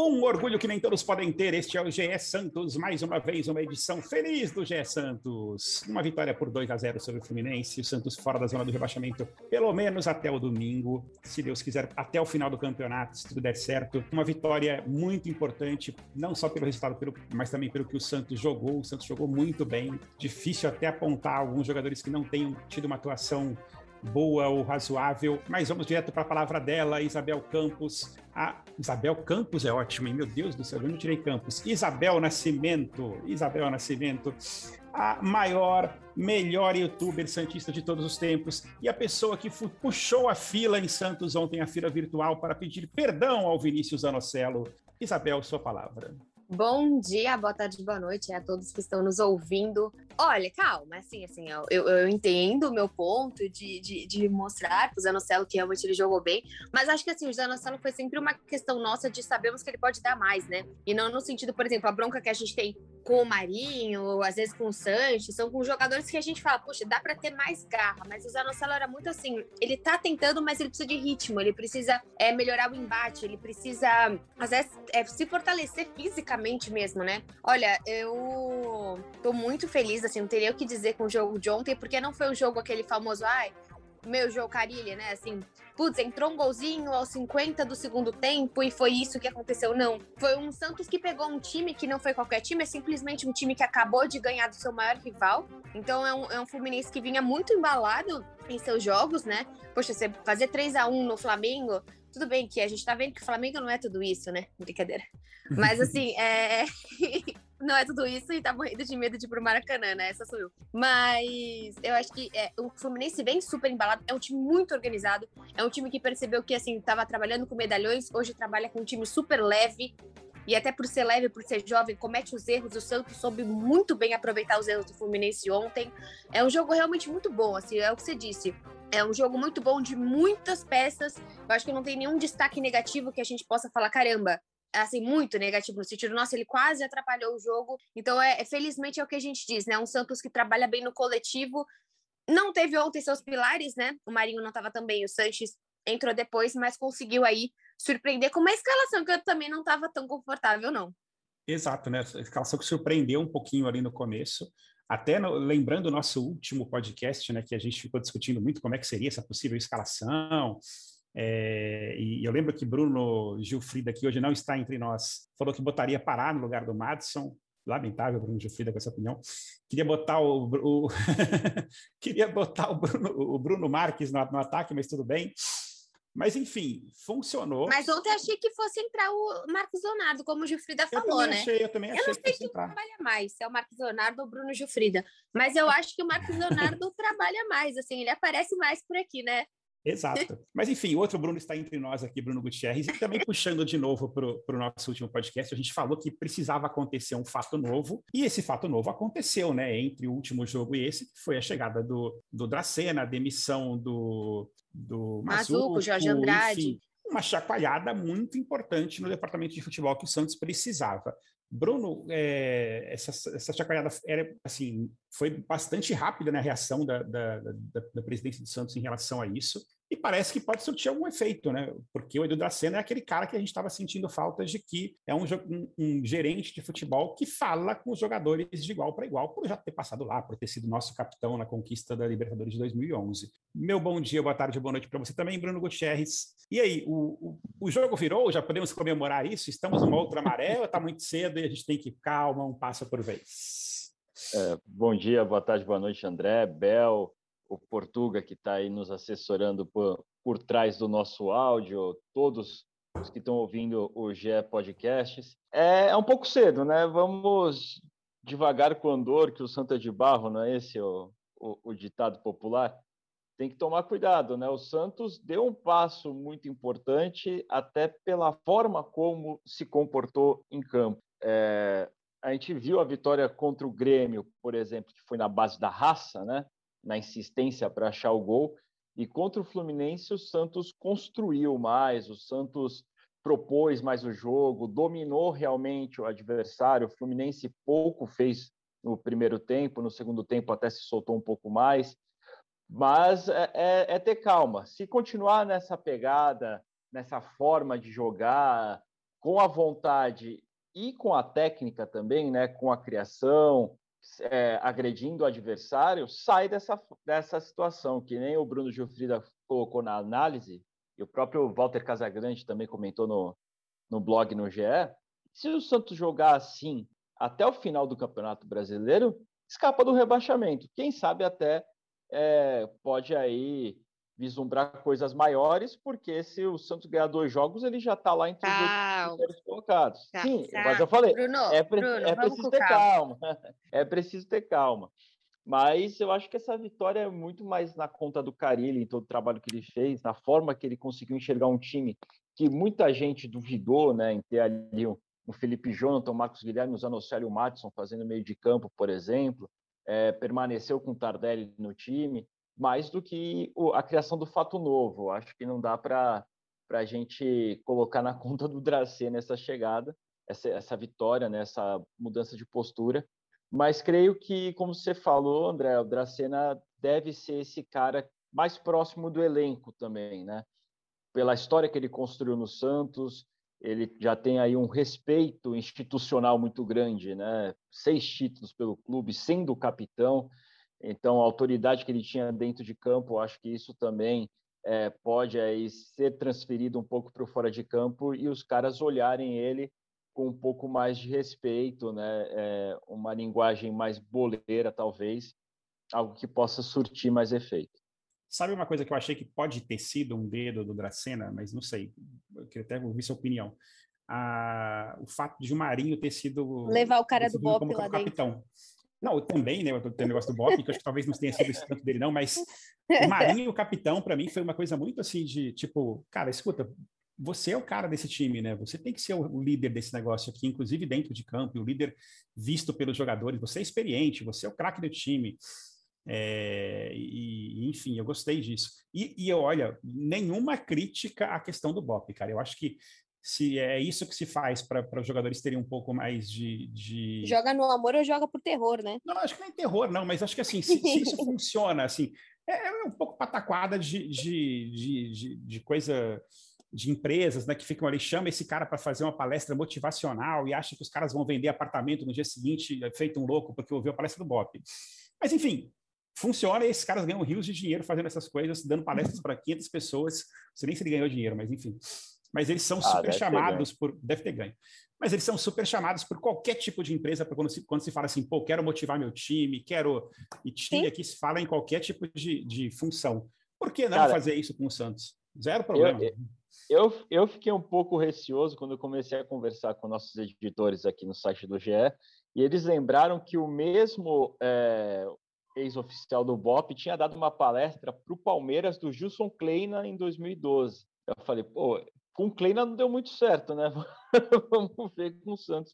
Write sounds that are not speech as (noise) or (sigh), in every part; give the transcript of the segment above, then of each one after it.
Um orgulho que nem todos podem ter. Este é o GE Santos, mais uma vez uma edição feliz do GE Santos. Uma vitória por 2 a 0 sobre o Fluminense, o Santos fora da zona do rebaixamento, pelo menos até o domingo, se Deus quiser, até o final do campeonato, se tudo der certo. Uma vitória muito importante, não só pelo resultado, mas também pelo que o Santos jogou. O Santos jogou muito bem. Difícil até apontar alguns jogadores que não tenham tido uma atuação boa ou razoável. Mas vamos direto para a palavra dela, Isabel Campos. A Isabel Campos é ótima, hein? meu Deus do céu, eu não tirei Campos. Isabel Nascimento, Isabel Nascimento, a maior, melhor youtuber santista de todos os tempos e a pessoa que puxou a fila em Santos ontem, a fila virtual, para pedir perdão ao Vinícius Anocelo. Isabel, sua palavra. Bom dia, boa tarde, boa noite a todos que estão nos ouvindo. Olha, calma, assim, assim, eu, eu entendo o meu ponto de, de, de mostrar pro Zanocelo que realmente ele jogou bem, mas acho que assim, o Zanocelo foi sempre uma questão nossa de sabermos que ele pode dar mais, né? E não no sentido, por exemplo, a bronca que a gente tem com o Marinho, às vezes com o Sanches, são com jogadores que a gente fala, puxa, dá para ter mais garra, mas o Zanocelo era muito assim, ele tá tentando, mas ele precisa de ritmo, ele precisa é, melhorar o embate, ele precisa, às vezes, é, se fortalecer fisicamente mesmo, né? Olha, eu tô muito feliz assim, não teria o que dizer com o jogo de ontem, porque não foi o jogo aquele famoso, ai, meu jogo Carilha, né? Assim, putz, entrou um golzinho aos 50 do segundo tempo e foi isso que aconteceu. Não. Foi um Santos que pegou um time que não foi qualquer time, é simplesmente um time que acabou de ganhar do seu maior rival. Então é um, é um Fluminense que vinha muito embalado em seus jogos, né? Poxa, você fazer 3 a 1 no Flamengo. Tudo bem que a gente tá vendo que o Flamengo não é tudo isso, né? Brincadeira. Mas assim, (laughs) é. Não é tudo isso e tá morrendo de medo de ir pro Maracanã, né? Essa sou eu. Mas eu acho que é, o Fluminense vem super embalado, é um time muito organizado, é um time que percebeu que, assim, tava trabalhando com medalhões, hoje trabalha com um time super leve, e até por ser leve, por ser jovem, comete os erros. O Santos soube muito bem aproveitar os erros do Fluminense ontem. É um jogo realmente muito bom, assim, é o que você disse. É um jogo muito bom de muitas peças. Eu acho que não tem nenhum destaque negativo que a gente possa falar, caramba, assim, muito negativo no sentido, nossa, ele quase atrapalhou o jogo. Então, é, é, felizmente é o que a gente diz, né? Um Santos que trabalha bem no coletivo. Não teve ontem seus pilares, né? O Marinho não estava também, o Sanches entrou depois, mas conseguiu aí surpreender com uma escalação que eu também não estava tão confortável, não. Exato, né? A escalação que surpreendeu um pouquinho ali no começo. Até no, lembrando o nosso último podcast, né, que a gente ficou discutindo muito como é que seria essa possível escalação, é, e eu lembro que Bruno Gilfrida, que hoje não está entre nós, falou que botaria Pará no lugar do Madison. Lamentável, Bruno Gilfrida, com essa opinião. Queria botar o, o (laughs) queria botar o Bruno, o Bruno Marques no, no ataque, mas tudo bem. Mas, enfim, funcionou. Mas ontem achei que fosse entrar o Marcos Leonardo, como o Gilfrida falou, né? Achei, eu também achei. Eu não sei quem trabalha mais, se é o Marcos Leonardo ou o Bruno Gilfrida. Mas eu acho que o Marcos Leonardo (laughs) trabalha mais, assim, ele aparece mais por aqui, né? Exato. Mas, enfim, outro Bruno está entre nós aqui, Bruno Gutierrez, e também puxando de novo para o nosso último podcast, a gente falou que precisava acontecer um fato novo, e esse fato novo aconteceu, né? Entre o último jogo e esse, que foi a chegada do, do Dracena, a demissão do, do Mazuco, Jorge Andrade. Enfim, uma chacoalhada muito importante no departamento de futebol que o Santos precisava. Bruno, é, essa, essa chacoalhada era, assim, foi bastante rápida na né, reação da, da, da, da presidência do Santos em relação a isso e parece que pode surtir algum efeito, né? Porque o Edu Dracena é aquele cara que a gente estava sentindo falta de que é um, um, um, gerente de futebol que fala com os jogadores de igual para igual, por já ter passado lá, por ter sido nosso capitão na conquista da Libertadores de 2011. Meu bom dia, boa tarde, boa noite para você também, Bruno Gutierrez. E aí, o, o, o, jogo virou? Já podemos comemorar isso? Estamos numa outra ou está muito cedo e a gente tem que calma, um passo por vez? É, bom dia, boa tarde, boa noite, André, Bel, o Portuga, que está aí nos assessorando por, por trás do nosso áudio, todos os que estão ouvindo o GE Podcasts. É, é, um pouco cedo, né? Vamos devagar com o andor, que o santo é de barro, não é esse o, o, o ditado popular? Tem que tomar cuidado, né? O Santos deu um passo muito importante, até pela forma como se comportou em campo. É, a gente viu a vitória contra o Grêmio, por exemplo, que foi na base da raça, né? Na insistência para achar o gol. E contra o Fluminense, o Santos construiu mais, o Santos propôs mais o jogo, dominou realmente o adversário. O Fluminense pouco fez no primeiro tempo, no segundo tempo até se soltou um pouco mais. Mas é, é, é ter calma. Se continuar nessa pegada, nessa forma de jogar, com a vontade e com a técnica também, né, com a criação, é, agredindo o adversário, sai dessa, dessa situação, que nem o Bruno Gilfrida colocou na análise, e o próprio Walter Casagrande também comentou no, no blog no GE. Se o Santos jogar assim até o final do Campeonato Brasileiro, escapa do rebaixamento. Quem sabe até é, pode aí vislumbrar coisas maiores, porque se o Santos ganhar dois jogos, ele já está lá entre os primeiros colocados. Tá, Sim, tá. mas eu falei, Bruno, é, pre Bruno, é preciso ter calma. calma. (laughs) é preciso ter calma. Mas eu acho que essa vitória é muito mais na conta do Carilli, em todo o trabalho que ele fez, na forma que ele conseguiu enxergar um time que muita gente duvidou, né, em ter ali um, um Felipe Jonathan, o Marcos Guilherme, o Zanocélio Matson fazendo meio de campo, por exemplo, é, permaneceu com o Tardelli no time mais do que a criação do fato novo. Acho que não dá para a gente colocar na (laughs) conta do Dracê nessa chegada, essa, essa vitória, né, essa mudança de postura. Mas creio que, como você falou, André, o Dracena deve ser esse cara mais próximo do elenco também, né? Pela história que ele construiu no Santos, ele já tem aí um respeito institucional muito grande, né? Seis títulos pelo clube, sendo capitão. Então, a autoridade que ele tinha dentro de campo, acho que isso também é, pode aí ser transferido um pouco para o fora de campo e os caras olharem ele com um pouco mais de respeito, né? É, uma linguagem mais boleira, talvez, algo que possa surtir mais efeito. Sabe uma coisa que eu achei que pode ter sido um dedo do Dracena, mas não sei, eu queria até ouvir sua opinião. Ah, o fato de o Marinho ter sido. Levar o cara do Bop lá capitão. dentro. Não, também, né? Tem o negócio do Bop, que acho que talvez não tenha sido esse tanto dele, não, mas o Marinho, o capitão, para mim, foi uma coisa muito assim de tipo, cara, escuta, você é o cara desse time, né? Você tem que ser o líder desse negócio aqui, inclusive dentro de campo, o líder visto pelos jogadores. Você é experiente, você é o craque do time. É, e, enfim, eu gostei disso. E, e olha, nenhuma crítica à questão do Bop, cara. Eu acho que se é isso que se faz para os jogadores terem um pouco mais de, de, Joga no amor ou joga por terror, né? Não, acho que nem terror, não, mas acho que assim, se, se isso (laughs) funciona, assim, é, é, um pouco pataquada de, de, de, de, coisa de empresas né, que ficam ali, chama esse cara para fazer uma palestra motivacional e acha que os caras vão vender apartamento no dia seguinte, feito um louco, porque ouviu a palestra do Bop. Mas, enfim, funciona e esses caras ganham rios de dinheiro fazendo essas coisas, dando palestras para 500 pessoas. Não sei nem se ele ganhou dinheiro, mas enfim mas eles são ah, super chamados por. Deve ter ganho. Mas eles são super chamados por qualquer tipo de empresa, quando se, quando se fala assim, pô, quero motivar meu time, quero. E time Sim. aqui se fala em qualquer tipo de, de função. Por que não Cara, fazer isso com o Santos? Zero problema. Eu, eu, eu fiquei um pouco receoso quando eu comecei a conversar com nossos editores aqui no site do GE, e eles lembraram que o mesmo é, ex-oficial do BOP tinha dado uma palestra para o Palmeiras do Gilson Kleina em 2012. Eu falei, pô, com o Kleina não deu muito certo, né? (laughs) Vamos ver com o Santos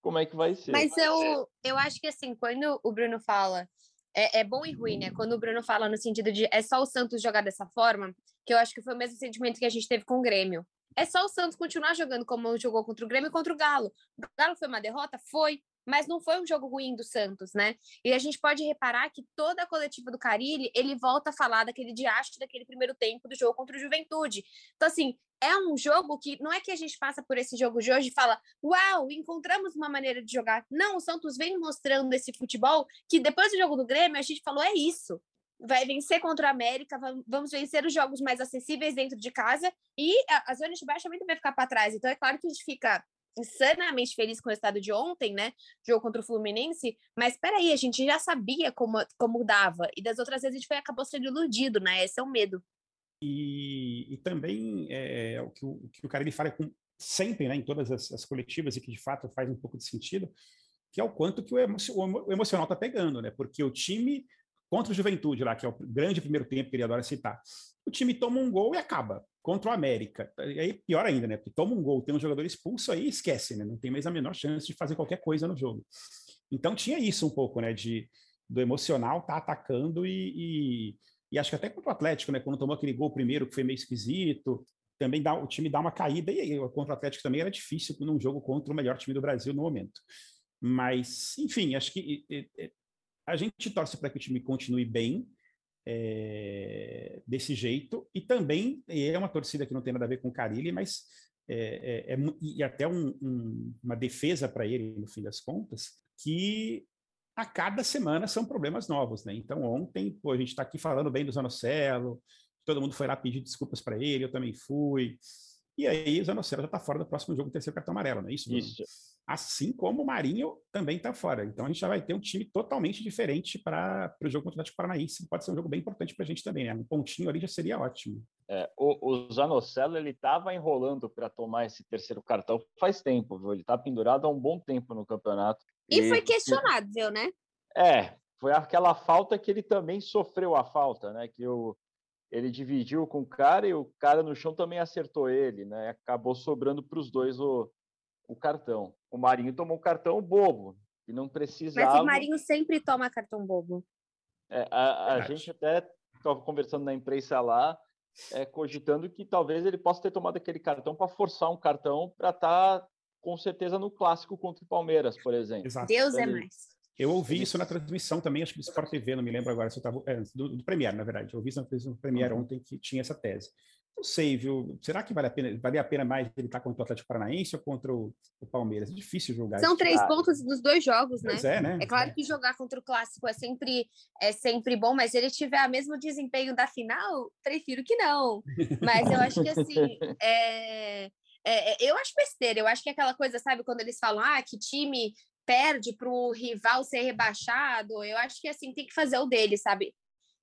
como é que vai ser. Mas eu, eu acho que assim, quando o Bruno fala, é, é, bom e ruim, né? Quando o Bruno fala no sentido de é só o Santos jogar dessa forma, que eu acho que foi o mesmo sentimento que a gente teve com o Grêmio. É só o Santos continuar jogando como jogou contra o Grêmio e contra o Galo. O Galo foi uma derrota? Foi mas não foi um jogo ruim do Santos, né? E a gente pode reparar que toda a coletiva do Carilli, ele volta a falar daquele diacho daquele primeiro tempo do jogo contra o Juventude. Então, assim, é um jogo que não é que a gente passa por esse jogo de hoje e fala, uau, encontramos uma maneira de jogar. Não, o Santos vem mostrando esse futebol que depois do jogo do Grêmio, a gente falou, é isso. Vai vencer contra a América, vamos vencer os jogos mais acessíveis dentro de casa e a, zona de baixo também vai ficar para trás. Então é claro que a gente fica insanamente feliz com o estado de ontem, né? Jogo contra o Fluminense, mas peraí, a gente já sabia como, como dava, e das outras vezes a gente foi, acabou sendo iludido, né? Esse é o medo. E, e também é, o, que o, o que o fala com, sempre, né, em todas as, as, coletivas, e que de fato faz um pouco de sentido, que é o quanto que o, emo, o emocional tá pegando, né? Porque o time contra o Juventude lá, que é o grande primeiro tempo que ele adora citar, o time toma um gol e acaba contra o América. E aí, pior ainda, né? Porque toma um gol, tem um jogador expulso aí, esquece, né? Não tem mais a menor chance de fazer qualquer coisa no jogo. Então tinha isso um pouco, né? De, do emocional tá atacando e, e, e acho que até contra o Atlético, né? Quando tomou aquele gol primeiro que foi meio esquisito, também dá, o time dá uma caída e aí, contra o Atlético também era difícil num jogo contra o melhor time do Brasil no momento. Mas, enfim, acho que a gente torce para que o time continue bem, é, desse jeito, e também é uma torcida que não tem nada a ver com o Carilli, mas é, é, é e até um, um, uma defesa para ele, no fim das contas, que a cada semana são problemas novos, né? Então, ontem, pô, a gente está aqui falando bem do Zanocelo, todo mundo foi lá pedir desculpas para ele, eu também fui. E aí o Zanocelo já está fora do próximo jogo, terceiro cartão amarelo, não é isso? Isso. Assim como o Marinho também está fora. Então a gente já vai ter um time totalmente diferente para o jogo contra o Atlético Paranaense. Pode ser um jogo bem importante para a gente também, né? Um pontinho ali já seria ótimo. É, o, o Zanocelo ele estava enrolando para tomar esse terceiro cartão faz tempo, viu? Ele está pendurado há um bom tempo no campeonato. E, e foi questionável, né? É, foi aquela falta que ele também sofreu a falta, né? Que o, ele dividiu com o cara e o cara no chão também acertou ele, né? Acabou sobrando para os dois o, o cartão. O Marinho tomou um cartão bobo, e não precisava. Mas o Marinho sempre toma cartão bobo. É, a, a gente até estava conversando na imprensa lá, é, cogitando que talvez ele possa ter tomado aquele cartão para forçar um cartão para estar tá, com certeza no clássico contra o Palmeiras, por exemplo. Exato. Deus é mais. Eu ouvi isso na transmissão também, acho que do Sport TV, não me lembro agora se eu estava. É, do, do Premier, na verdade. Eu ouvi isso na transmissão do Premier uhum. ontem que tinha essa tese. Não sei, viu? Será que vale a pena, vale a pena mais ele estar contra o Atlético Paranaense ou contra o, o Palmeiras? É difícil julgar. São três pontos dos dois jogos, né? é, né? É claro é. que jogar contra o clássico é sempre, é sempre bom, mas se ele tiver o mesmo desempenho da final, prefiro que não. Mas eu acho que assim. (laughs) É... É, eu acho besteira, eu acho que é aquela coisa, sabe, quando eles falam, ah, que time perde para o rival ser rebaixado, eu acho que assim tem que fazer o dele, sabe?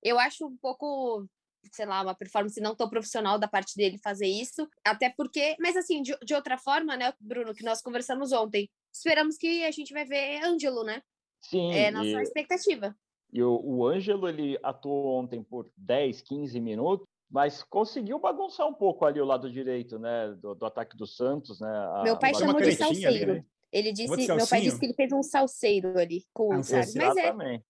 Eu acho um pouco, sei lá, uma performance não tão profissional da parte dele fazer isso, até porque, mas assim, de, de outra forma, né, Bruno, que nós conversamos ontem, esperamos que a gente vai ver Ângelo, né? Sim. É nossa e, expectativa. E o, o Ângelo, ele atuou ontem por 10, 15 minutos, mas conseguiu bagunçar um pouco ali o lado direito, né, do, do ataque do Santos, né? A, Meu pai chamou de salseiro. Ali, né? Ele disse, meu pai disse que ele fez um salseiro ali com ah, o Mas é.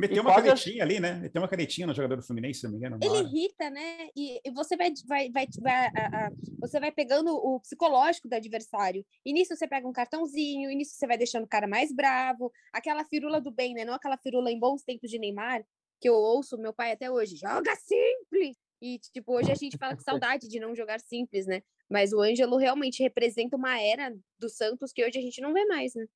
Meteu uma canetinha ali, né? Meteu uma canetinha no jogador do Fluminense, se não me engano. Ele irrita, né? E, e você vai, vai, vai, vai a, a, você vai pegando o psicológico do adversário. E nisso você pega um cartãozinho, e nisso você vai deixando o cara mais bravo. Aquela firula do bem, né? Não aquela firula em bons tempos de Neymar, que eu ouço meu pai até hoje. Joga simples! E, tipo, hoje a gente fala com (laughs) saudade de não jogar simples, né? Mas o Ângelo realmente representa uma era do Santos que hoje a gente não vê mais, né?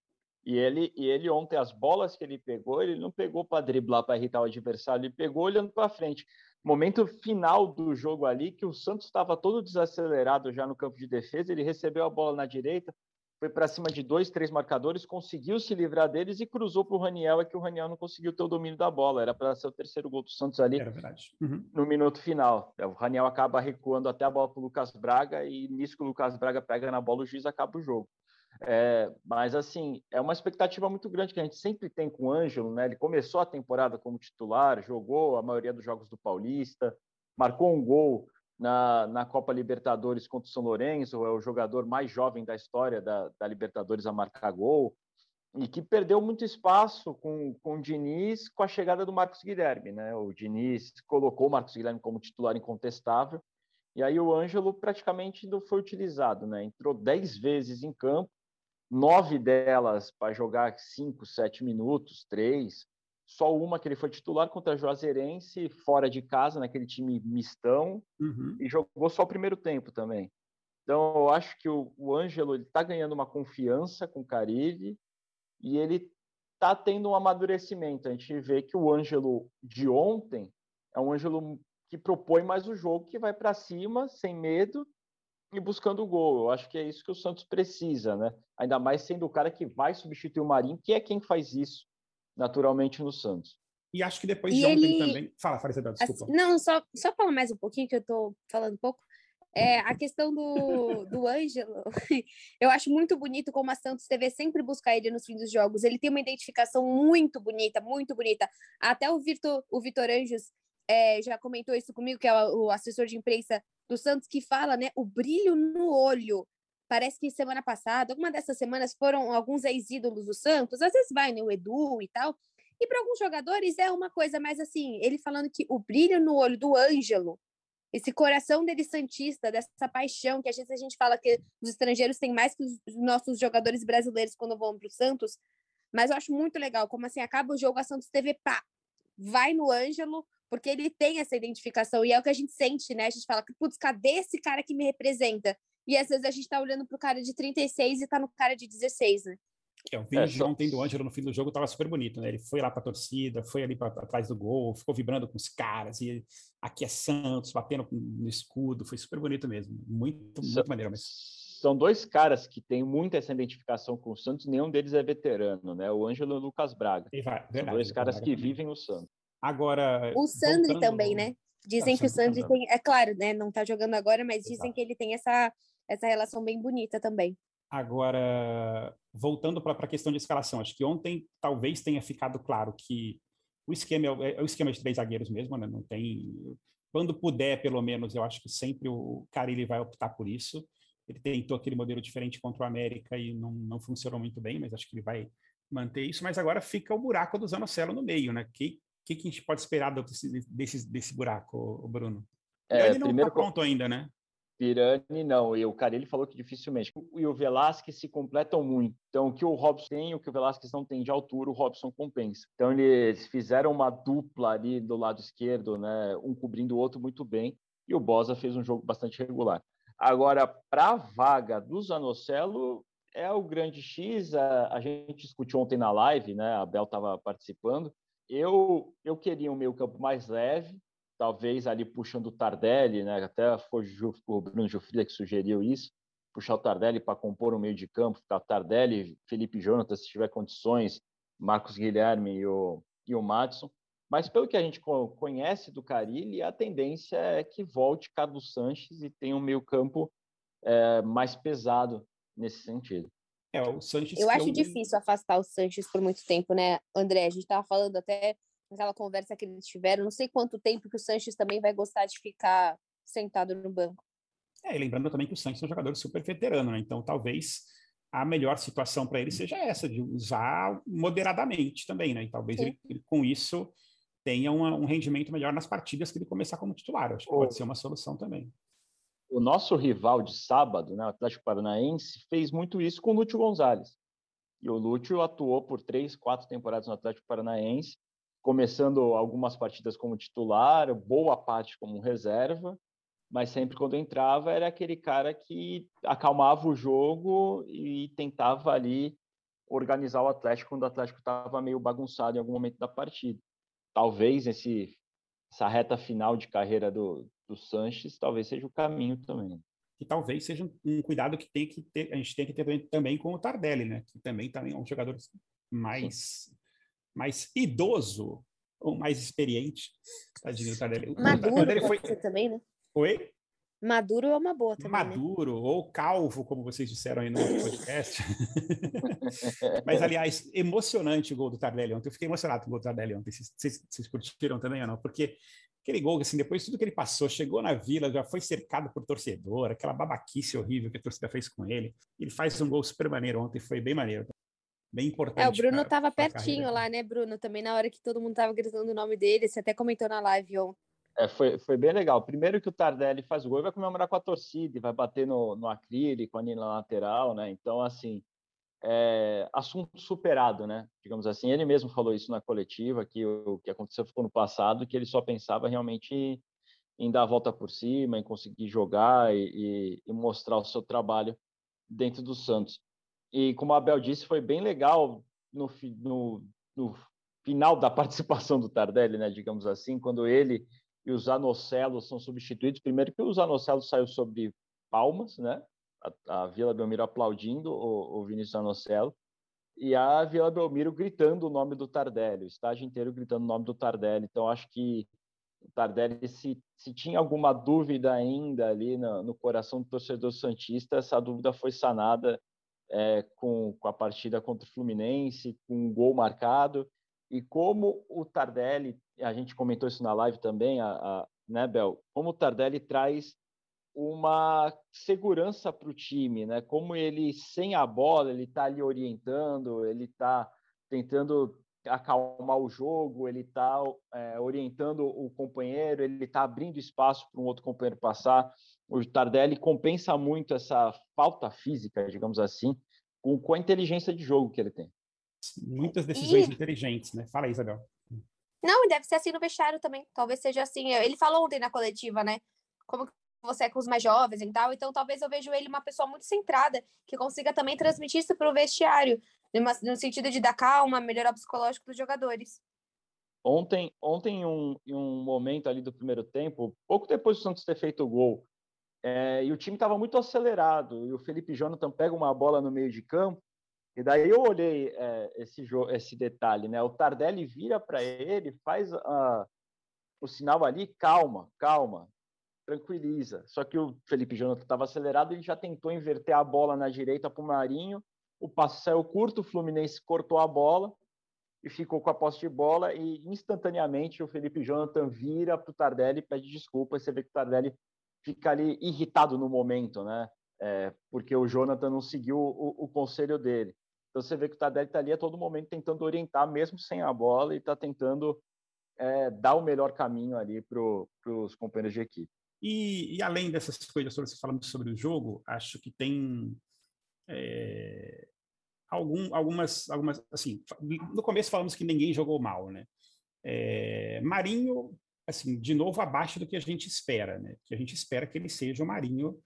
E ele, e ele ontem, as bolas que ele pegou, ele não pegou para driblar, para irritar o adversário, ele pegou olhando para frente. Momento final do jogo ali, que o Santos estava todo desacelerado já no campo de defesa, ele recebeu a bola na direita, foi para cima de dois, três marcadores, conseguiu se livrar deles e cruzou para o Raniel, é que o Raniel não conseguiu ter o domínio da bola. Era para ser o terceiro gol do Santos ali uhum. no minuto final. O Raniel acaba recuando até a bola para o Lucas Braga e nisso que o Lucas Braga pega na bola, o juiz acaba o jogo. É, mas assim, é uma expectativa muito grande que a gente sempre tem com o Ângelo, né? Ele começou a temporada como titular, jogou a maioria dos jogos do Paulista, marcou um gol na, na Copa Libertadores contra o São Lourenço, é o jogador mais jovem da história da, da Libertadores a marcar gol, e que perdeu muito espaço com, com o Diniz com a chegada do Marcos Guilherme. Né? O Diniz colocou o Marcos Guilherme como titular incontestável, e aí o Ângelo praticamente não foi utilizado. Né? Entrou dez vezes em campo, nove delas para jogar cinco, sete minutos, três, só uma que ele foi titular contra a Juazeirense, fora de casa, naquele time mistão, uhum. e jogou só o primeiro tempo também. Então, eu acho que o, o Ângelo está ganhando uma confiança com o Carilli e ele está tendo um amadurecimento. A gente vê que o Ângelo de ontem é um Ângelo que propõe mais o jogo, que vai para cima, sem medo, e buscando o gol. Eu acho que é isso que o Santos precisa, né? Ainda mais sendo o cara que vai substituir o Marinho, que é quem faz isso naturalmente no Santos. E acho que depois e de ontem ele... também. Fala, Fala, Isabel, desculpa. Assim, não, só, só falar mais um pouquinho, que eu estou falando um pouco. É, a questão do, (laughs) do Ângelo, (laughs) eu acho muito bonito como a Santos TV sempre buscar ele nos fins dos jogos. Ele tem uma identificação muito bonita, muito bonita. Até o Vitor, o Vitor Anjos é, já comentou isso comigo, que é o assessor de imprensa do Santos, que fala, né, o brilho no olho. Parece que semana passada, alguma dessas semanas foram alguns ex-ídolos do Santos, às vezes vai, né, o Edu e tal. E para alguns jogadores é uma coisa mais assim, ele falando que o brilho no olho do Ângelo, esse coração dele santista, dessa paixão que às vezes a gente fala que os estrangeiros têm mais que os nossos jogadores brasileiros quando vão para o Santos, mas eu acho muito legal como assim acaba o jogo a Santos TV pá, vai no Ângelo, porque ele tem essa identificação e é o que a gente sente, né? A gente fala, putz, cadê esse cara que me representa? E às vezes a gente tá olhando pro cara de 36 e tá no cara de 16, né? É, o vídeo é, ontem do Ângelo no fim do jogo estava super bonito, né? Ele foi lá para a torcida, foi ali para trás do gol, ficou vibrando com os caras, e aqui é Santos, batendo no escudo, foi super bonito mesmo. Muito, muito maneiro mesmo. São dois caras que têm muita essa identificação com o Santos, nenhum deles é veterano, né? O Ângelo e o Lucas Braga. Vai, verdade, São dois caras que vivem o Santos. Agora. O Sandri voltando... também, né? Dizem ah, que o Sandri tem. É claro, né? Não tá jogando agora, mas dizem Exato. que ele tem essa, essa relação bem bonita também. Agora, voltando para a questão de escalação, acho que ontem talvez tenha ficado claro que o esquema é, é o esquema de três zagueiros mesmo, né? Não tem. Quando puder, pelo menos, eu acho que sempre o Carilli vai optar por isso. Ele tentou aquele modelo diferente contra o América e não, não funcionou muito bem, mas acho que ele vai manter isso. Mas agora fica o buraco do Zanocelo no meio, né? Que que, que a gente pode esperar desse, desse, desse buraco, Bruno? É, ele não está pronto ainda, né? Pirani não, e o Carelli falou que dificilmente. E o Velasquez se completam muito. Então, o que o Robson tem, o que o Velasquez não tem de altura, o Robson compensa. Então, eles fizeram uma dupla ali do lado esquerdo, né? Um cobrindo o outro muito bem, e o Bosa fez um jogo bastante regular. Agora, para a vaga do Zanocelo, é o grande X. A, a gente discutiu ontem na live, né? A Bel estava participando. Eu, eu queria um meio campo mais leve, talvez ali puxando o Tardelli, né? Até foi o Bruno Gilfrida que sugeriu isso, puxar o Tardelli para compor o meio de campo, ficar Tardelli, Felipe Jonathan, se tiver condições, Marcos Guilherme e o, e o Madison. Mas pelo que a gente conhece do Carilli, a tendência é que volte Carlos Sanches e tenha um meio campo é, mais pesado nesse sentido. É, o Sanches. Eu acho eu... difícil afastar o Sanches por muito tempo, né, André? A gente estava falando até naquela conversa que eles tiveram, não sei quanto tempo que o Sanches também vai gostar de ficar sentado no banco. É, e lembrando também que o Sanches é um jogador super veterano, né? Então talvez a melhor situação para ele seja essa, de usar moderadamente também, né? E talvez ele, ele, com isso tenha uma, um rendimento melhor nas partidas que ele começar como titular. Acho que pode ser uma solução também o nosso rival de sábado, né, o Atlético Paranaense, fez muito isso com o Lúcio Gonzalez. E o Lúcio atuou por três, quatro temporadas no Atlético Paranaense, começando algumas partidas como titular, boa parte como reserva, mas sempre quando entrava era aquele cara que acalmava o jogo e tentava ali organizar o Atlético quando o Atlético estava meio bagunçado em algum momento da partida. Talvez esse, essa reta final de carreira do, do Sanches talvez seja o caminho também. E talvez seja um, cuidado que, tem que ter, a gente tem que ter também com o Tardelli, né? Que também, também é um jogador mais, mais idoso ou mais experiente. Tadinho, o Tardelli. Maduro o Tardelli foi... também, né? Oi? Maduro é uma boa também. Né? Maduro, né? ou calvo, como vocês disseram aí no podcast. (laughs) Mas, aliás, emocionante o gol do Tardelli ontem. Eu fiquei emocionado com o gol do Tardelli ontem. Vocês, vocês, vocês curtiram também ou não? Porque aquele gol, assim, depois de tudo que ele passou, chegou na vila, já foi cercado por torcedor, aquela babaquice horrível que a torcida fez com ele. Ele faz um gol super maneiro ontem, foi bem maneiro. Bem importante. É, o Bruno estava pertinho lá, né, Bruno? Também na hora que todo mundo estava gritando o nome dele, você até comentou na live ontem. É, foi, foi bem legal. Primeiro que o Tardelli faz o gol e vai comemorar com a torcida, e vai bater no, no acrílico ali na lateral, né? Então, assim, é, assunto superado, né? Digamos assim, ele mesmo falou isso na coletiva, que o que aconteceu ficou no passado, que ele só pensava realmente em dar a volta por cima, em conseguir jogar e, e, mostrar o seu trabalho dentro do Santos. E como a Abel disse, foi bem legal no, no, no final da (laughs) participação do Tardelli, né? Digamos assim, quando ele e o Zanocelo são substituídos. Primeiro que o Zanocelo saiu sobre palmas, né? A, a Vila Belmiro aplaudindo o, o Vinícius Zanocelo e a Vila Belmiro gritando o nome do Tardelli, o estágio inteiro gritando o nome do Tardelli. Então, acho que o Tardelli, se, se tinha alguma dúvida ainda ali no, no coração do torcedor Santista, essa dúvida foi sanada é, com, com a partida contra o Fluminense, com um gol marcado. E como o Tardelli a gente comentou isso na live também, a, a né, Bel? Como o Tardelli traz uma segurança para o time, né? Como ele sem a bola ele está ali orientando, ele está tentando acalmar o jogo, ele está é, orientando o companheiro, ele está abrindo espaço para um outro companheiro passar. O Tardelli compensa muito essa falta física, digamos assim, com, com a inteligência de jogo que ele tem. Muitas decisões e... inteligentes, né? Fala aí, Isabel. Não, deve ser assim no vestiário também. Talvez seja assim. Ele falou ontem na coletiva, né? Como você é com os mais jovens e tal. Então, talvez eu vejo ele uma pessoa muito centrada, que consiga também transmitir isso para o vestiário, no sentido de dar calma, melhorar o psicológico dos jogadores. Ontem, ontem em um, em um momento ali do primeiro tempo, pouco depois do Santos ter feito o gol, é, e o time estava muito acelerado, e o Felipe Jonathan pega uma bola no meio de campo, e daí eu olhei é, esse, esse detalhe, né? O Tardelli vira para ele, faz uh, o sinal ali, calma, calma, tranquiliza. Só que o Felipe Jonathan estava acelerado, ele já tentou inverter a bola na direita para o Marinho, o passo saiu curto, o Fluminense cortou a bola e ficou com a posse de bola e instantaneamente o Felipe Jonathan vira para o Tardelli, pede desculpa, e você vê que o Tardelli fica ali irritado no momento, né? É, porque o Jonathan não seguiu o, o conselho dele. Então você vê que o Tardelli está ali a todo momento tentando orientar, mesmo sem a bola, e está tentando é, dar o melhor caminho ali para os companheiros de equipe. E, e, além dessas coisas todas que falamos sobre o jogo, acho que tem é, algum, algumas, algumas, assim, no começo falamos que ninguém jogou mal, né? É, Marinho, assim, de novo abaixo do que a gente espera, né? Que a gente espera que ele seja o Marinho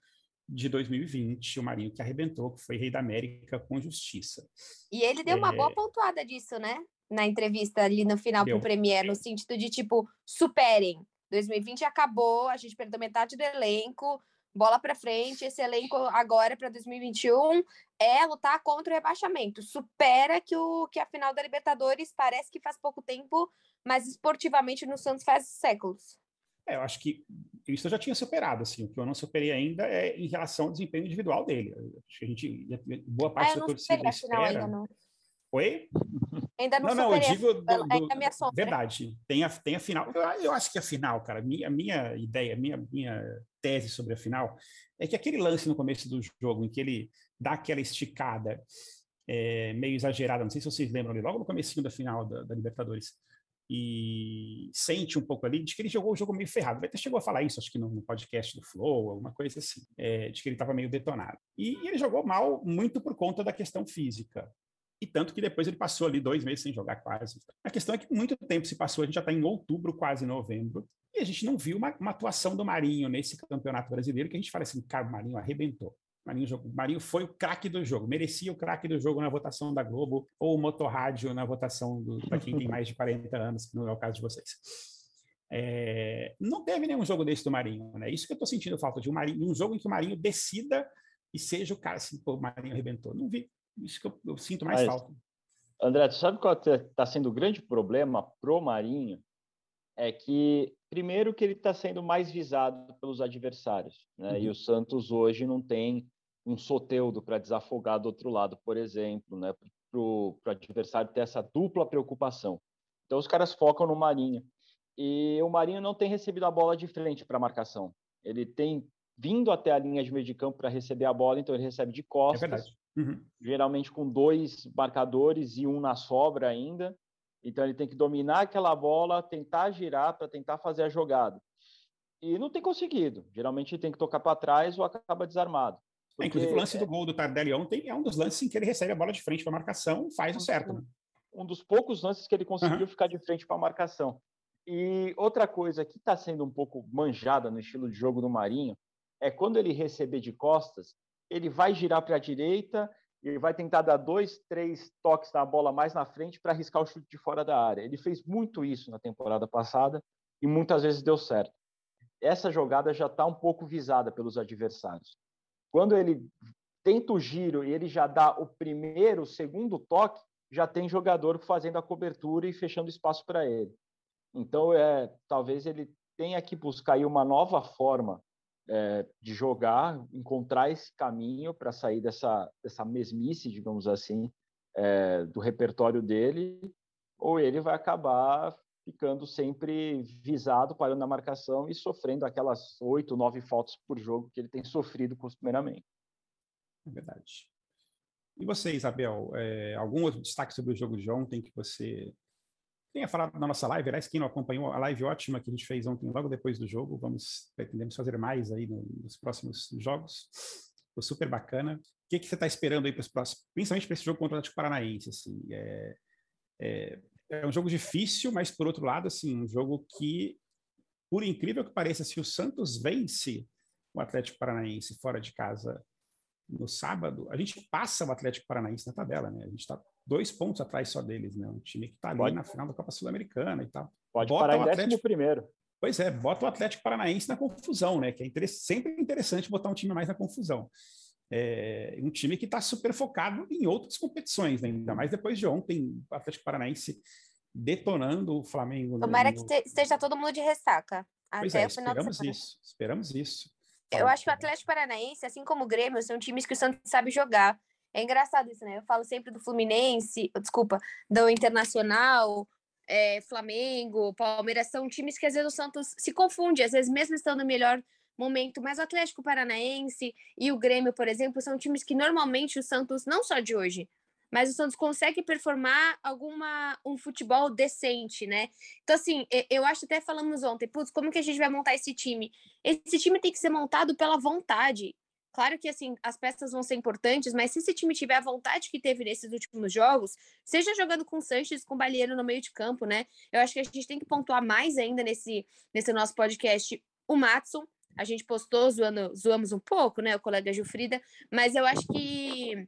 de 2020, o Marinho que arrebentou, que foi rei da América com justiça. E ele deu é... uma boa pontuada disso, né? Na entrevista ali no final deu. pro Premier, no sentido de tipo, superem. 2020 acabou, a gente perdeu metade do elenco, bola para frente, esse elenco agora para 2021 é lutar contra o rebaixamento. Supera que o que a final da Libertadores parece que faz pouco tempo, mas esportivamente no Santos faz séculos. É, eu acho que isso eu já tinha superado, assim, o que eu não superei ainda é em relação ao desempenho individual dele. Acho que a gente, boa parte ah, da torcida espera... Ainda. Oi? Ainda não, não, não eu digo do, do, verdade. Tem a, tem a final. Eu, eu acho que a final, cara, minha, minha ideia, minha, minha tese sobre a final é que aquele lance no começo do jogo em que ele dá aquela esticada é, meio exagerada, não sei se vocês lembram ali, logo no começo da final da, da Libertadores, e sente um pouco ali de que ele jogou o jogo meio ferrado. Ele até chegou a falar isso, acho que no, podcast do Flow, alguma coisa assim, é, de que ele estava meio detonado. E, e, ele jogou mal muito por conta da questão física. E tanto que depois ele passou ali dois meses sem jogar quase. A questão é que muito tempo se passou, a gente já está em outubro, quase novembro, e a gente não viu uma, uma, atuação do Marinho nesse campeonato brasileiro que a gente fala assim, cara, o Marinho arrebentou. Marinho, Marinho foi o craque do jogo, merecia o craque do jogo na votação da Globo ou o Motorrádio na votação para quem tem mais de 40 anos, que não é o caso de vocês. É, não teve nenhum jogo desse do Marinho, né? Isso que eu estou sentindo falta de um, Marinho, um jogo em que o Marinho decida e seja o cara assim, pô, o Marinho arrebentou. Não vi. Isso que eu, eu sinto mais Mas, falta. André, tu sabe qual está sendo o grande problema pro Marinho? É que, primeiro, que ele está sendo mais visado pelos adversários, né? Uhum. E o Santos hoje não tem um soteudo para desafogar do outro lado, por exemplo, né? Para o adversário ter essa dupla preocupação. Então, os caras focam no Marinho. E o Marinho não tem recebido a bola de frente para marcação. Ele tem vindo até a linha de meio de campo para receber a bola, então ele recebe de costas. É uhum. Geralmente com dois marcadores e um na sobra ainda. Então ele tem que dominar aquela bola, tentar girar para tentar fazer a jogada. E não tem conseguido. Geralmente ele tem que tocar para trás ou acaba desarmado. Porque... Inclusive, o lance do gol do Tardelli ontem é um dos lances em que ele recebe a bola de frente para a marcação faz o certo. Né? Um dos poucos lances que ele conseguiu uhum. ficar de frente para a marcação. E outra coisa que está sendo um pouco manjada no estilo de jogo do Marinho é quando ele receber de costas, ele vai girar para a direita e vai tentar dar dois, três toques na bola mais na frente para arriscar o chute de fora da área. Ele fez muito isso na temporada passada e muitas vezes deu certo. Essa jogada já está um pouco visada pelos adversários. Quando ele tenta o giro e ele já dá o primeiro, o segundo toque, já tem jogador fazendo a cobertura e fechando espaço para ele. Então, é, talvez ele tenha que buscar aí uma nova forma é, de jogar, encontrar esse caminho para sair dessa, dessa mesmice, digamos assim, é, do repertório dele, ou ele vai acabar ficando sempre visado, parando na marcação e sofrendo aquelas oito, nove faltas por jogo que ele tem sofrido costumeiramente. É verdade. E você, Isabel, é, algum outro destaque sobre o jogo de ontem que você tenha falado na nossa live? Aliás, quem não acompanhou a live ótima que a gente fez ontem, logo depois do jogo, vamos pretendemos fazer mais aí no, nos próximos jogos. Foi super bacana. O que, que você está esperando aí para os próximos, principalmente para esse jogo contra o Atlético Paranaense? Assim, é, é, é um jogo difícil, mas por outro lado, assim, um jogo que, por incrível que pareça, se o Santos vence o Atlético Paranaense fora de casa no sábado, a gente passa o Atlético Paranaense na tabela, né? A gente está dois pontos atrás só deles, né? Um time que está ali pode, na final da Copa Sul-Americana e tal. Pode bota parar em Atlético... décimo primeiro. Pois é, bota o Atlético Paranaense na confusão, né? Que é sempre interessante botar um time mais na confusão. É um time que está super focado em outras competições, né? ainda mais depois de ontem, o Atlético Paranaense detonando o Flamengo. Tomara no... que esteja todo mundo de ressaca. Pois até é, o final esperamos isso, esperamos isso. Eu acho que o Atlético Paranaense, assim como o Grêmio, são times que o Santos sabe jogar. É engraçado isso, né? Eu falo sempre do Fluminense, desculpa, do Internacional, é, Flamengo, Palmeiras, são times que às vezes o Santos se confunde, às vezes mesmo estando no melhor momento, mas o Atlético Paranaense e o Grêmio, por exemplo, são times que normalmente o Santos, não só de hoje, mas o Santos consegue performar alguma um futebol decente, né? Então assim, eu acho até falamos ontem, putz, como que a gente vai montar esse time? Esse time tem que ser montado pela vontade. Claro que assim, as peças vão ser importantes, mas se esse time tiver a vontade que teve nesses últimos jogos, seja jogando com Sanches, com Balieiro no meio de campo, né? Eu acho que a gente tem que pontuar mais ainda nesse nesse nosso podcast o Matson, a gente postou zoando, zoamos um pouco, né, o colega Gilfrida, mas eu acho que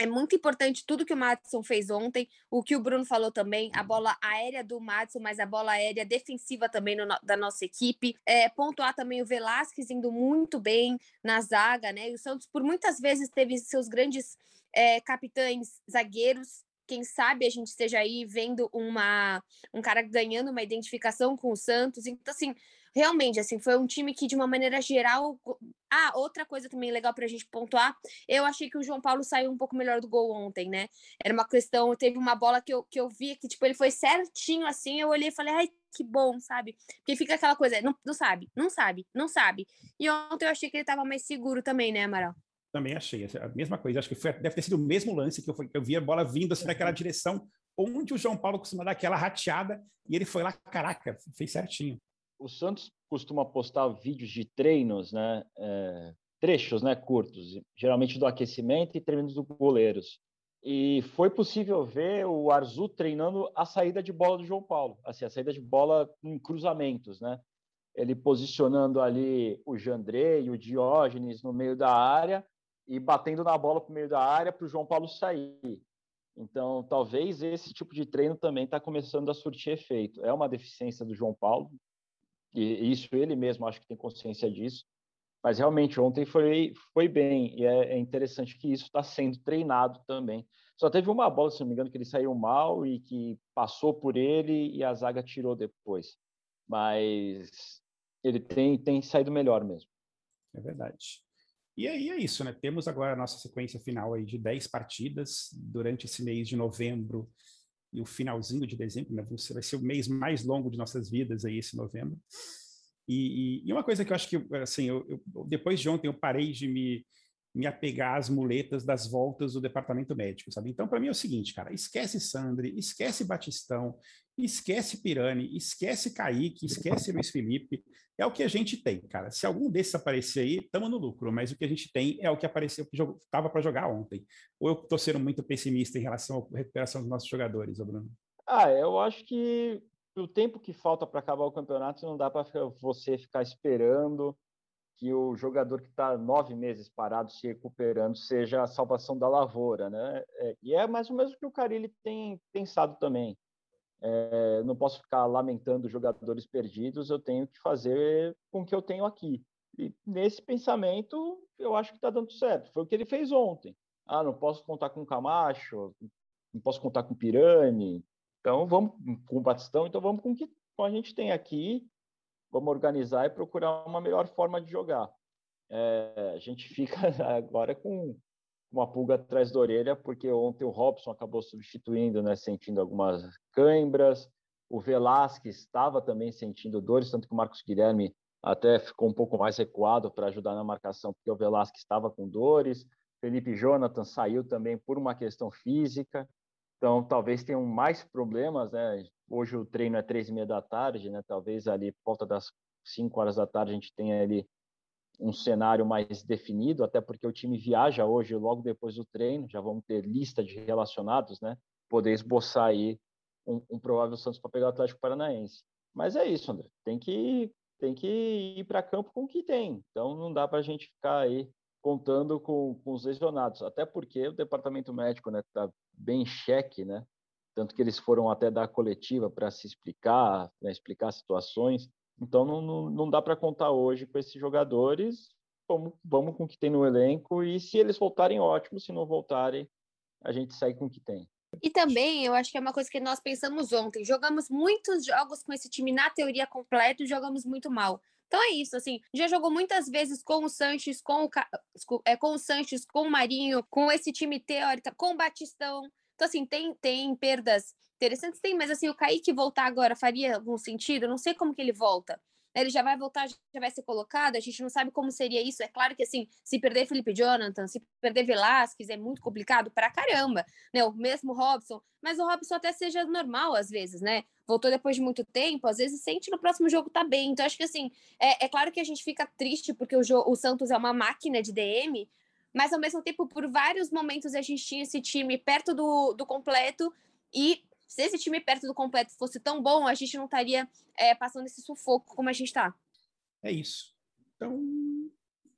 é muito importante tudo que o Matson fez ontem, o que o Bruno falou também, a bola aérea do Matson, mas a bola aérea defensiva também no, da nossa equipe. É, pontuar também o Velasquez indo muito bem na zaga, né? E o Santos, por muitas vezes, teve seus grandes é, capitães zagueiros. Quem sabe a gente esteja aí vendo uma, um cara ganhando uma identificação com o Santos. Então, assim, realmente, assim, foi um time que, de uma maneira geral. Ah, outra coisa também legal para a gente pontuar, eu achei que o João Paulo saiu um pouco melhor do gol ontem, né? Era uma questão, teve uma bola que eu, que eu vi que, tipo, ele foi certinho assim, eu olhei e falei, ai, que bom, sabe? Porque fica aquela coisa, não, não sabe, não sabe, não sabe. E ontem eu achei que ele estava mais seguro também, né, Amaral? Também achei, a mesma coisa. Acho que foi, deve ter sido o mesmo lance que eu, eu vi a bola vindo assim naquela direção onde o João Paulo costuma dar aquela rateada e ele foi lá, caraca, fez certinho o Santos costuma postar vídeos de treinos, né? É, trechos, né? Curtos, geralmente do aquecimento e treinos dos goleiros. E foi possível ver o Arzu treinando a saída de bola do João Paulo, assim, a saída de bola em cruzamentos, né? Ele posicionando ali o Jandré e o Diógenes no meio da área e batendo na bola para o meio da área para o João Paulo sair. Então, talvez esse tipo de treino também está começando a surtir efeito. É uma deficiência do João Paulo, e isso ele mesmo acho que tem consciência disso. Mas realmente ontem foi, foi bem, e é, é interessante que isso está sendo treinado também. Só teve uma bola, se não me engano, que ele saiu mal e que passou por ele e a zaga tirou depois. Mas ele tem, tem saído melhor mesmo. É verdade. E aí é isso, né? Temos agora a nossa sequência final aí de 10 partidas durante esse mês de novembro e o finalzinho de dezembro, né? Vai ser o mês mais longo de nossas vidas aí esse novembro. E, e, e uma coisa que eu acho que, assim, eu, eu, depois de ontem eu parei de me me apegar às muletas das voltas do departamento médico, sabe? Então, para mim é o seguinte, cara, esquece Sandri, esquece Batistão, esquece Pirani, esquece Kaique, esquece Luiz Felipe, é o que a gente tem, cara. Se algum desses aparecer aí, estamos no lucro, mas o que a gente tem é o que apareceu, que estava para jogar ontem. Ou eu estou sendo muito pessimista em relação à recuperação dos nossos jogadores, Bruno? Ah, eu acho que o tempo que falta para acabar o campeonato não dá para você ficar esperando que o jogador que está nove meses parado se recuperando seja a salvação da lavoura, né? É, e é mais ou menos o que o Carilli tem pensado também. É, não posso ficar lamentando jogadores perdidos, eu tenho que fazer com o que eu tenho aqui. E nesse pensamento, eu acho que está dando certo. Foi o que ele fez ontem. Ah, não posso contar com o Camacho, não posso contar com o Pirani, então vamos com o Batistão, então vamos com o que a gente tem aqui vamos organizar e procurar uma melhor forma de jogar. É, a gente fica (laughs) agora com uma pulga atrás da orelha, porque ontem o Robson acabou substituindo, né, sentindo algumas câimbras, o Velasquez estava também sentindo dores, tanto que o Marcos Guilherme até ficou um pouco mais recuado para ajudar na marcação, porque o Velasquez estava com dores, Felipe Jonathan saiu também por uma questão física, então talvez tenham mais problemas, né? Hoje o treino é três e meia da tarde, né? Talvez ali por volta das cinco horas da tarde a gente tenha ali um cenário mais definido, até porque o time viaja hoje logo depois do treino, já vamos ter lista de relacionados, né? Poder esboçar aí um, um provável Santos para pegar o Atlético Paranaense. Mas é isso, André. Tem que, tem que ir para campo com o que tem. Então não dá para a gente ficar aí contando com, com, os lesionados. Até porque o departamento médico está né, bem em xeque, né? Tanto que eles foram até dar coletiva para se explicar, né, explicar situações. Então não, não, não dá para contar hoje com esses jogadores. Vamos, vamos com o que tem no elenco e se eles voltarem, ótimo. Se não voltarem, a gente segue com o que tem. E também, eu acho que é uma coisa que nós pensamos ontem. Jogamos muitos jogos com esse time na teoria completo e jogamos muito mal. Então é isso, assim, já jogou muitas vezes com o Sanches, com o, é, com o Sanches, com o Marinho, com esse time teórico, com o Batistão. Então, assim, tem, tem perdas interessantes, tem, mas assim, o Kaique voltar agora faria algum sentido? Eu não sei como que ele volta. Né, ele já vai voltar, já vai ser colocado, a gente não sabe como seria isso. É claro que, assim, se perder Felipe Jonathan, se perder Velasquez, é muito complicado pra caramba, né? O mesmo Robson, mas o Robson até seja normal às vezes, né? Voltou depois de muito tempo, às vezes sente no próximo jogo tá bem. Então, acho que, assim, é, é claro que a gente fica triste porque o, o Santos é uma máquina de DM, mas ao mesmo tempo, por vários momentos, a gente tinha esse time perto do, do completo e se esse time perto do completo fosse tão bom, a gente não estaria é, passando esse sufoco como a gente está. É isso. Então,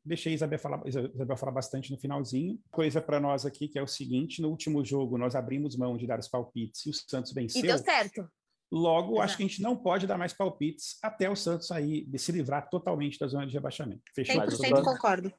deixei a Isabel falar, Isabel falar bastante no finalzinho. Coisa para nós aqui que é o seguinte: no último jogo, nós abrimos mão de dar os palpites e o Santos venceu. E deu certo. Logo, Exato. acho que a gente não pode dar mais palpites até o Santos sair, de se livrar totalmente da zona de rebaixamento. Fechou? 100% Santos, concordo.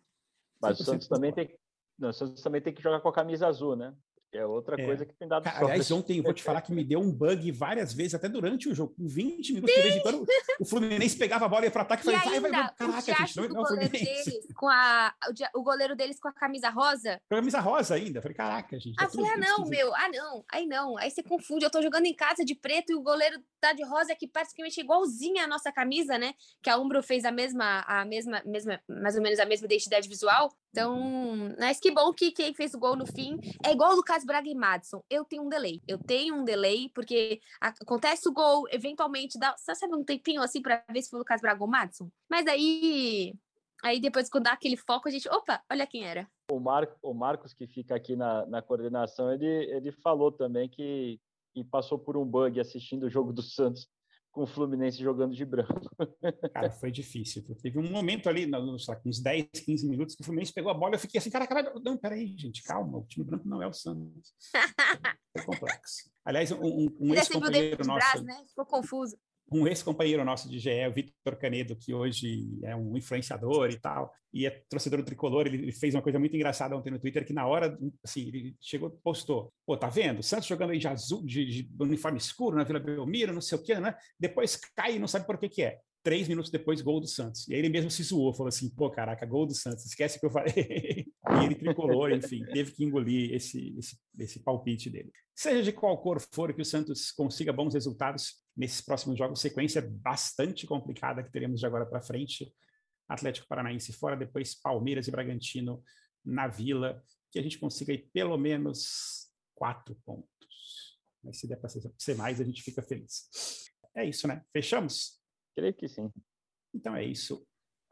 Mas o Santos também tem, não, o Santos também tem que jogar com a camisa azul, né? É outra é. coisa que tem dado sorte. Aliás, ontem eu vou te falar que me deu um bug várias vezes, até durante o jogo. Com 20 minutos, de vez em quando, o Fluminense pegava a bola e ia para ataque e falei, vai, vai, vai. Caraca, gente, não, não, Fluminense. Deles, com a, o, o, goleiro deles com a camisa rosa. Com a camisa rosa ainda. Falei, caraca, gente. Tá ah, falei, ah, não, meu. Ah, não. Aí não. Aí você confunde. Eu tô jogando em casa de preto e o goleiro tá de rosa, que praticamente igualzinha a nossa camisa, né? Que a Umbro fez a mesma, a mesma, mesma, mais ou menos a mesma identidade visual. Então, mas que bom que quem fez o gol no fim é igual o Lucas Braga e Madison. Eu tenho um delay. Eu tenho um delay, porque acontece o gol, eventualmente dá. Você sabe um tempinho assim para ver se foi o Lucas Braga ou Madison? Mas aí. Aí depois, quando dá aquele foco, a gente. Opa, olha quem era. O, Mar, o Marcos, que fica aqui na, na coordenação, ele, ele falou também que, que passou por um bug assistindo o jogo do Santos com o Fluminense jogando de branco. (laughs) Cara, foi difícil. Teve um momento ali, nos uns 10, 15 minutos, que o Fluminense pegou a bola e eu fiquei assim, cara, cara, não, peraí, gente, calma, o time branco não é o Santos. (laughs) Foi complexo. Aliás, um, um, um ex-companheiro nosso... Né? Ficou confuso um ex-companheiro nosso de GE, o Vitor Canedo, que hoje é um influenciador e tal, e é torcedor do Tricolor, ele fez uma coisa muito engraçada ontem no Twitter, que na hora, assim, ele chegou postou, pô, tá vendo? Santos jogando aí de azul, de, de uniforme escuro na Vila Belmiro, não sei o quê, né? Depois cai e não sabe por que que é três minutos depois, gol do Santos. E aí ele mesmo se zoou, falou assim, pô, caraca, gol do Santos, esquece que eu falei. (laughs) e ele tricolou, enfim, teve que engolir esse, esse, esse palpite dele. Seja de qual cor for que o Santos consiga bons resultados nesses próximos jogos, sequência bastante complicada que teremos de agora para frente. Atlético Paranaense fora, depois Palmeiras e Bragantino na Vila, que a gente consiga aí pelo menos quatro pontos. Mas se der para ser mais, a gente fica feliz. É isso, né? Fechamos? Creio que sim. Então é isso.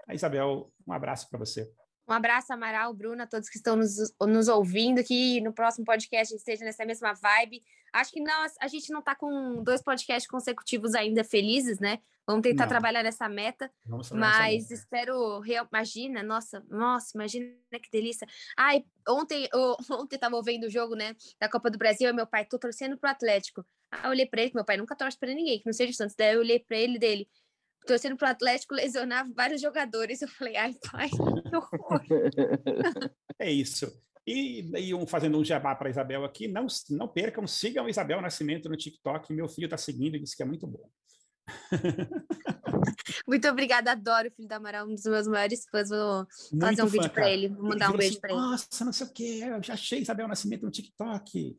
A Isabel, um abraço para você. Um abraço, Amaral, Bruna, todos que estão nos, nos ouvindo, que no próximo podcast esteja nessa mesma vibe. Acho que nós, a gente não está com dois podcasts consecutivos ainda felizes, né? Vamos tentar não. trabalhar nessa meta. mas meta. espero, real, imagina, nossa, nossa, imagina que delícia. Ai, ontem, (laughs) eu, ontem estava vendo o jogo, né, da Copa do Brasil, e meu pai, tô torcendo pro Atlético. Aí eu olhei para ele, meu pai nunca torce para ninguém, que não seja o Santos. Daí eu olhei para ele dele, torcendo para o Atlético lesionar vários jogadores. Eu falei, ai, pai, que horror. (laughs) é isso. E, e um, fazendo um jabá para Isabel aqui, não, não percam, sigam Isabel Nascimento no TikTok. Meu filho está seguindo e disse que é muito bom. (laughs) Muito obrigada, adoro o filho da Amaral, um dos meus maiores fãs. Vou muito fazer um fã, vídeo para ele, vou mandar um beijo assim, para ele. Nossa, não sei o que, eu já achei Isabel Nascimento no TikTok.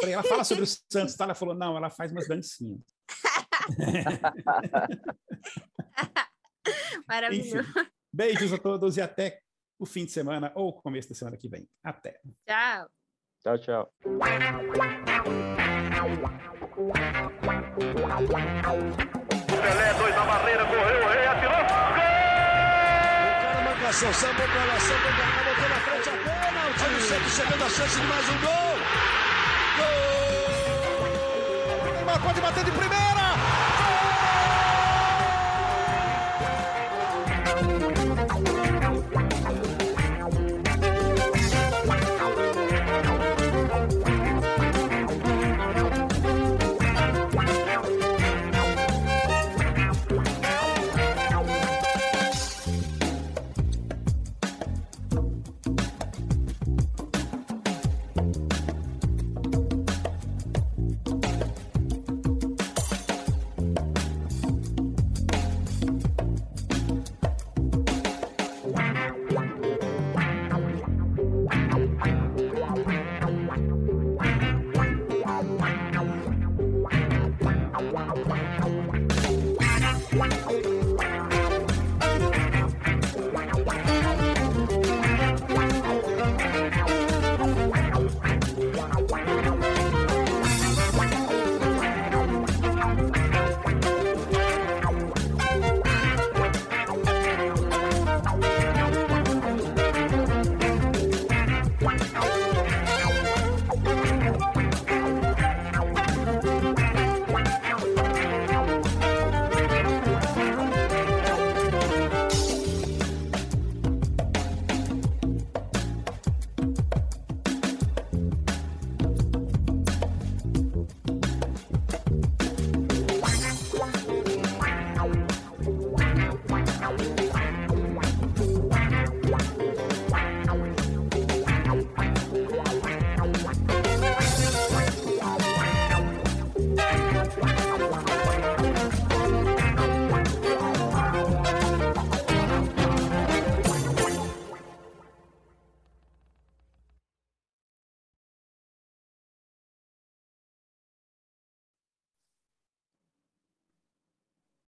Falei, ela fala sobre (laughs) o Santos, tá? Ela falou, não, ela faz umas dancinhas. (laughs) Maravilhoso. Enfim, beijos a todos e até o fim de semana ou começo da semana que vem. Até. Tchau. Tchau, tchau. Pelé, dois na barreira, correu, o rei atirou. Gol! O cara marcação, sambou pra lá, sambou pra cá, botou na frente a bola. O time sempre chegando a chance de mais um gol. Gol! pode bater de primeira!